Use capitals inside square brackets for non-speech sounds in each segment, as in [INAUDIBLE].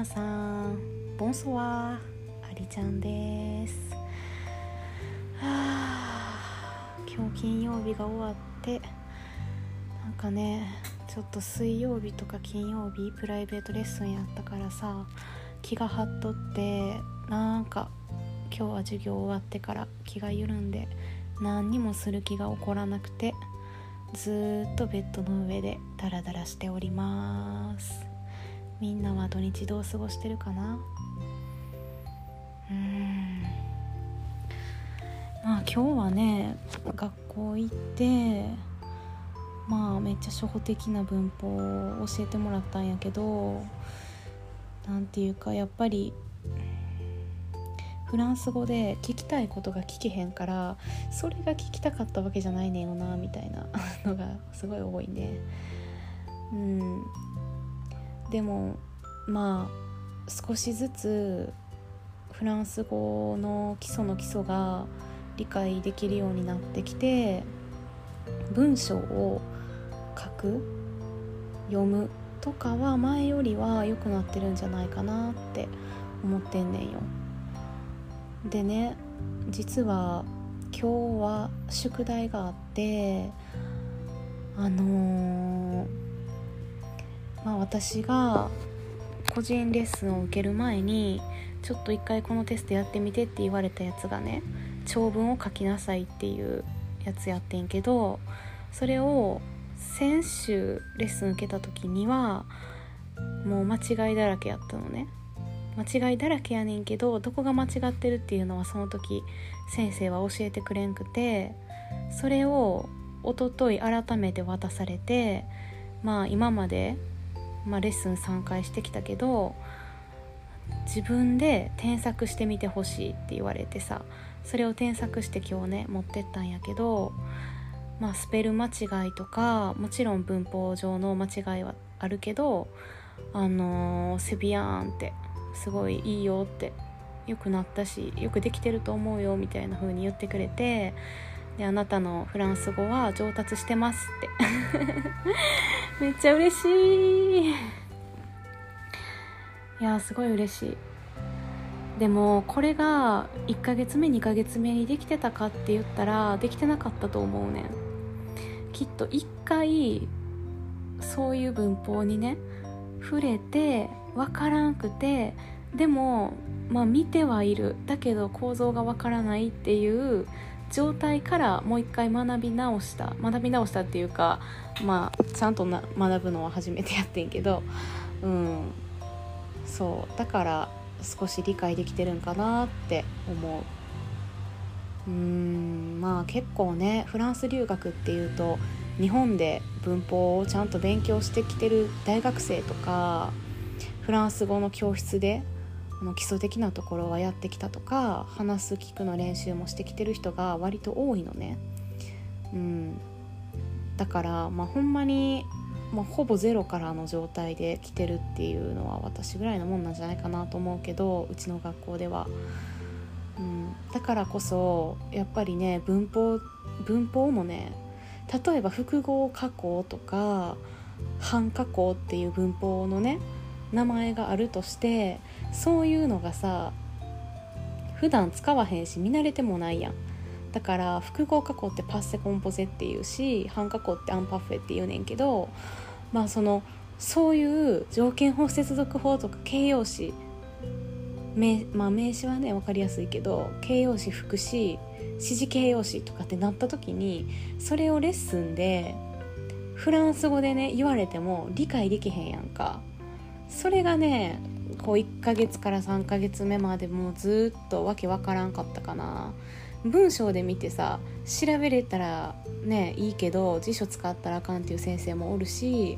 皆さんボンソワありちゃんです。はあ今日金曜日が終わってなんかねちょっと水曜日とか金曜日プライベートレッスンやったからさ気が張っとってなんか今日は授業終わってから気が緩んで何にもする気が起こらなくてずっとベッドの上でダラダラしております。みんなは土日どう過ごしてるかな？うん。まあ今日はね学校行ってまあめっちゃ初歩的な文法を教えてもらったんやけどなんていうかやっぱりフランス語で聞きたいことが聞けへんからそれが聞きたかったわけじゃないねんよなみたいなのがすごい多いね。うん。でもまあ少しずつフランス語の基礎の基礎が理解できるようになってきて文章を書く読むとかは前よりは良くなってるんじゃないかなって思ってんねんよ。でね実は今日は宿題があってあのーまあ、私が個人レッスンを受ける前にちょっと一回このテストやってみてって言われたやつがね長文を書きなさいっていうやつやってんけどそれを先週レッスン受けた時にはもう間違いだらけやったのね。間違いだらけやねんけどどこが間違ってるっていうのはその時先生は教えてくれんくてそれを一昨日改めて渡されてまあ今までまあ、レッスン3回してきたけど自分で添削してみてほしいって言われてさそれを添削して今日ね持ってったんやけど、まあ、スペル間違いとかもちろん文法上の間違いはあるけどあのー、セビアーンってすごいいいよってよくなったしよくできてると思うよみたいな風に言ってくれてであなたのフランス語は上達してますって。めっちゃ嬉しい。いやすごい嬉しい。でもこれが1ヶ月目2ヶ月目にできてたかって言ったらできてなかったと思うねん。きっと1回そういう文法にね触れて分からんくてでもまあ見てはいる。だけど構造が分からないっていう状態からもう一回学び直した学び直したっていうかまあちゃんとな学ぶのは初めてやってんけどうん。そう。だから少し理解できてるんかなって思う。うん。まあ結構ねフランス留学っていうと日本で文法をちゃんと勉強してきてる大学生とかフランス語の教室での基礎的なところはやってきたとか話す聞くの練習もしてきてる人が割と多いのね。うん、だから、まあ、ほんまに、まあ、ほぼゼロからの状態で来てるっていうのは私ぐらいのもんなんじゃないかなと思うけどうちの学校では。うん、だからこそやっぱりね文法文法もね例えば複合加工とか半加工っていう文法のね名前があるとしてそういうのがさ普段使わへんし見慣れてもないやん。だから複合加工ってパッセコンポゼっていうし半加工ってアンパフェって言うねんけどまあそのそういう条件法接続法とか形容詞名,、まあ、名詞はね分かりやすいけど形容詞副詞指示形容詞とかってなった時にそれをレッスンでフランス語でね言われても理解できへんやんか。それがねこう1ヶ月から3ヶ月目までもうずっとわけわからんかったかな。文章で見てさ調べれたらねいいけど辞書使ったらあかんっていう先生もおるし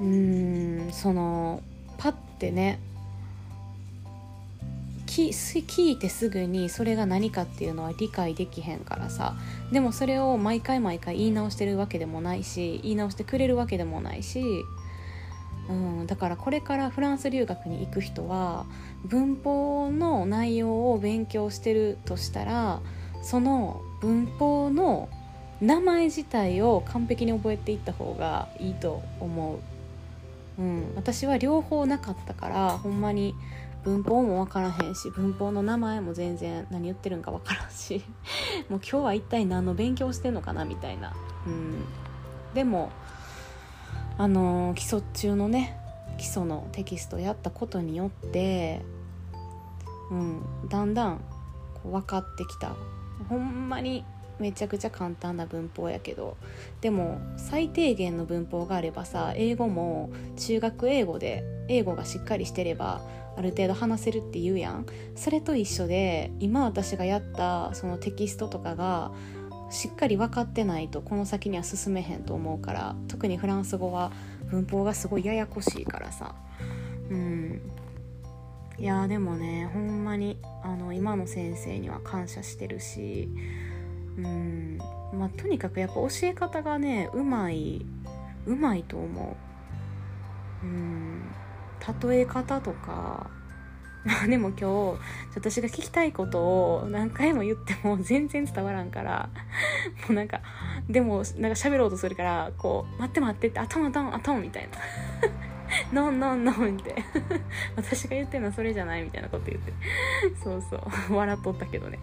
うんそのパッてね聞いてすぐにそれが何かっていうのは理解できへんからさでもそれを毎回毎回言い直してるわけでもないし言い直してくれるわけでもないしうん、だからこれからフランス留学に行く人は文法の内容を勉強してるとしたらその文法の名前自体を完璧に覚えていった方がいいと思う。うん、私は両方なかったからほんまに文法も分からへんし文法の名前も全然何言ってるんか分からんし [LAUGHS] もう今日は一体何の勉強してんのかなみたいな、うん、でもあのー、基礎中のね基礎のテキストやったことによって、うん、だんだんこう分かってきた。ほんまにめちゃくちゃ簡単な文法やけどでも最低限の文法があればさ英語も中学英語で英語がしっかりしてればある程度話せるって言うやん。それと一緒で今私がやったそのテキストとかがしっかり分かってないとこの先には進めへんと思うから特にフランス語は文法がすごいややこしいからさ。うん。いやでもねほんまにあの今の先生には感謝してるしうん。まあとにかくやっぱ教え方がねうまいうまいと思う。うん。例え方とか。[LAUGHS] まあでも今日私が聞きたいことを何回も言っても [LAUGHS] 全然伝わらんから。[LAUGHS] もうなんかでもなんか喋ろうとするからこう「待って待って」って「頭頭頭」みたいな「ノンノンノン」って。私が言ってるのはそれじゃないみたいなこと言って。そうそう。笑っとったけどね。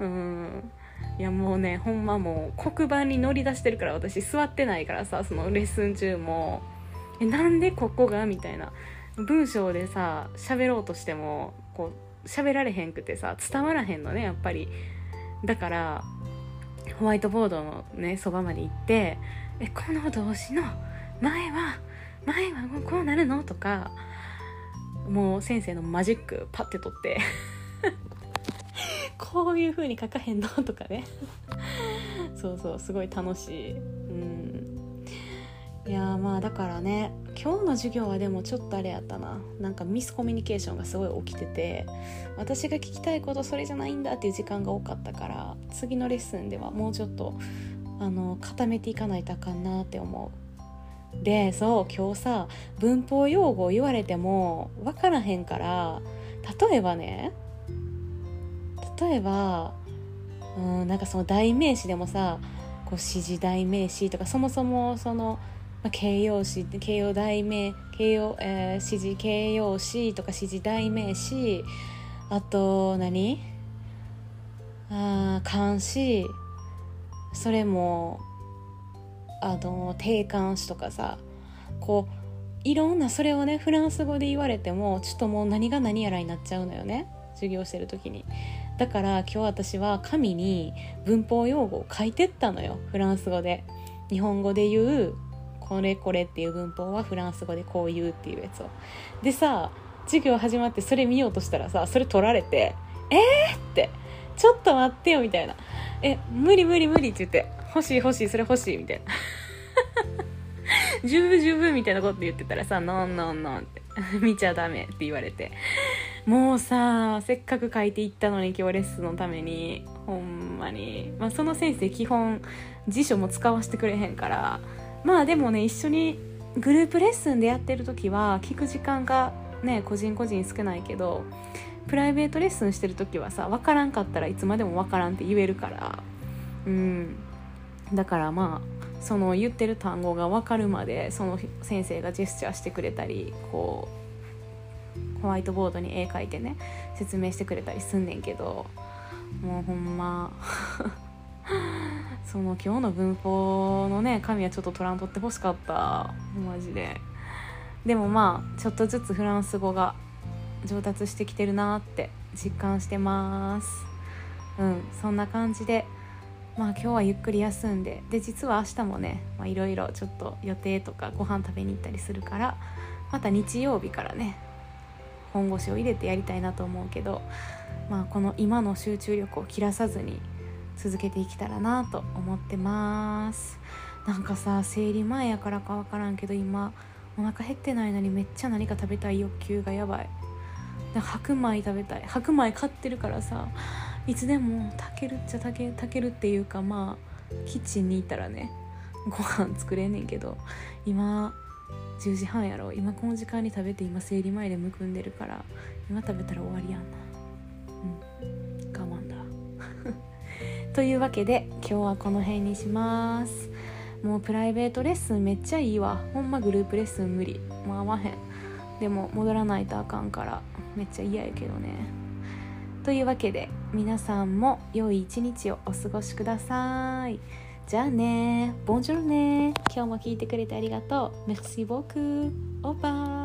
うん。いやもうねほんまもう黒板に乗り出してるから私座ってないからさそのレッスン中も「えなんでここが?」みたいな。文章でさ喋ろうとしてもこう喋られへんくてさ伝わらへんのねやっぱり。だからホワイトボードのねそばまで行って「えこの動詞の？前は前はこうなるの?」とかもう先生のマジックパッて取って。こういう風に書かへんの？とかね。そうそうすごい楽しい。うん。いやまあだからね今日の授業はでもちょっとあれやったな。なんかミスコミュニケーションがすごい起きてて私が聞きたいことそれじゃないんだっていう時間が多かったから次のレッスンではもうちょっとあの固めていかないとあかんなって思う。でそう今日さ文法用語を言われても分からへんから例えばね例えばうんなんかその代名詞でもさこう指示代名詞とかそもそもそのまあ、形容詞形容代名形容、えー、指示形容詞とか指示代名詞あと何？あ漢詞それもあの定冠詞とかさこういろんなそれをねフランス語で言われてもちょっともう何が何やらになっちゃうのよね。授業してる時に。だから今日私は紙に文法用語を書いてったのよ。フランス語で。日本語で言うこれこれっていう文法はフランス語でこう言うっていうやつを。でさ授業始まってそれ見ようとしたらさそれ取られて「えー!」って「ちょっと待ってよ」みたいな「え無理無理無理」って言って「欲しい欲しいそれ欲しい」みたいな。[LAUGHS] 十分十分みたいなこと言ってたらさ「ノンノンノン」って「[LAUGHS] 見ちゃダメ」って言われて。もうさせっかく書いていったのに今日レッスンのためにほんまに、まあ、その先生基本辞書も使わせてくれへんからまあでもね一緒にグループレッスンでやってる時は聞く時間がね個人個人少ないけどプライベートレッスンしてる時はさ分からんかったらいつまでも分からんって言えるから。うん。だからまあその言ってる単語が分かるまでその先生がジェスチャーしてくれたりこうホワイトボードに絵描いてね説明してくれたりすんねんけど。もうほんま。その今日の文法のね紙はちょっと取らんとってほしかったマジででもまあちょっとずつフランス語が上達してきてるなって実感してますうんそんな感じでまあ今日はゆっくり休んでで実は明日もねいろいろちょっと予定とかご飯食べに行ったりするからまた日曜日からね本腰を入れてやりたいなと思うけどまあこの今の集中力を切らさずに続けていけたらなと思ってます。なんかさ生理前やからか分からんけど今お腹減ってないのにめっちゃ何か食べたい欲求がやばい。白米食べたい。白米買ってるからさいつでも炊けるっちゃ炊け炊けるっていうかまあキッチンにいたらねご飯作れんねんけど今10時半やろ。今この時間に食べて今生理前でむくんでるから今食べたら終わりやんな。うん。というわけで今日はこの辺にします。もうプライベートレッスンめっちゃいいわ。ほんまグループレッスン無理。もう合わへん。でも戻らないとあかんからめっちゃ嫌やけどね。というわけで皆さんも良い一日をお過ごしください。じゃあね。ボンジョルね。今日も聞いてくれてありがとう。Merci beaucoup オーバー